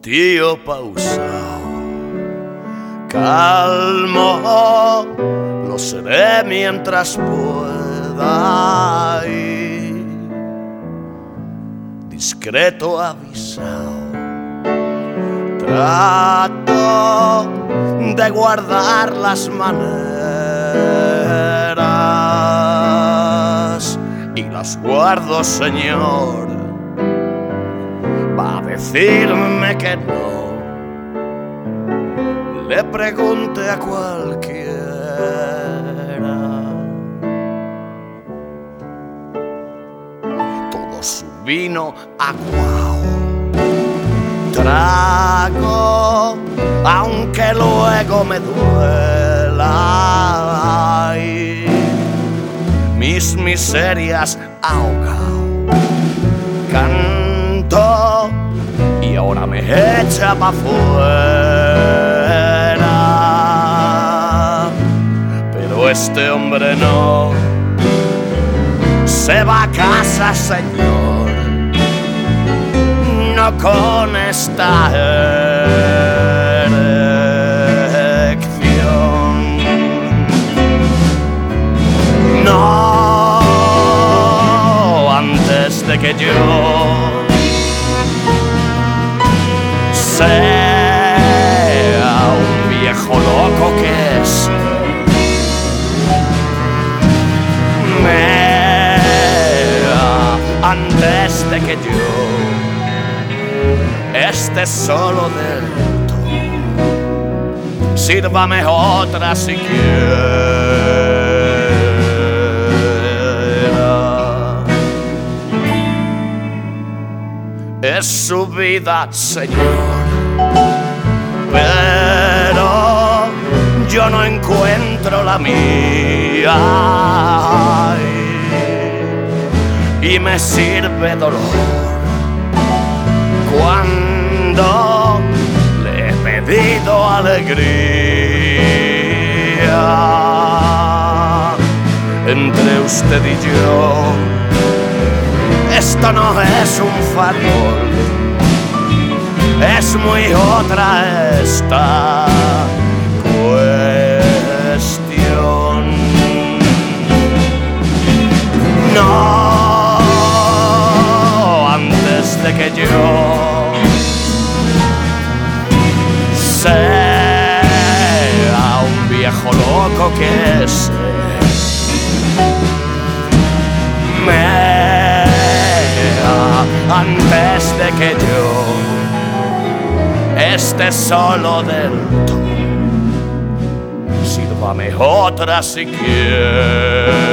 tío pausado, calmo, lo seré mientras pueda discreto avisado, trato de guardar las maneras y las guardo, Señor decirme que no. Le pregunte a cualquiera. Todo su vino aguao. Trago, aunque luego me duela. Ay, mis miserias ahogao. Echa pa' fuera. Pero este hombre no se va a casa, señor, no con esta erección. No, antes de que yo sea un viejo loco que es. Mea, antes de que yo esté solo del todo, sírvame otra siquiera. Es su vida, Señor no encuentro la mía. Y me sirve dolor cuando le he pedido alegría. Entre usted y yo, esto no es un farol es muy otra esta sea un viejo loco que es. antes de que yo esté solo del todo. Sírvame otra siquiera.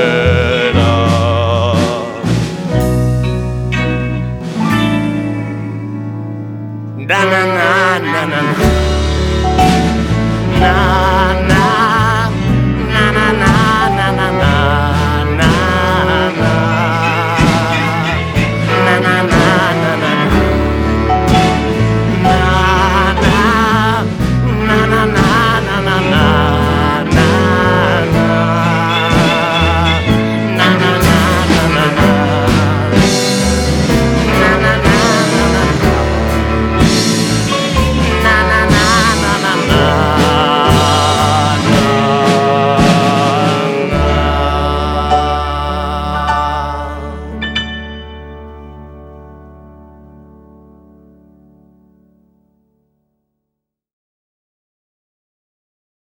na na na.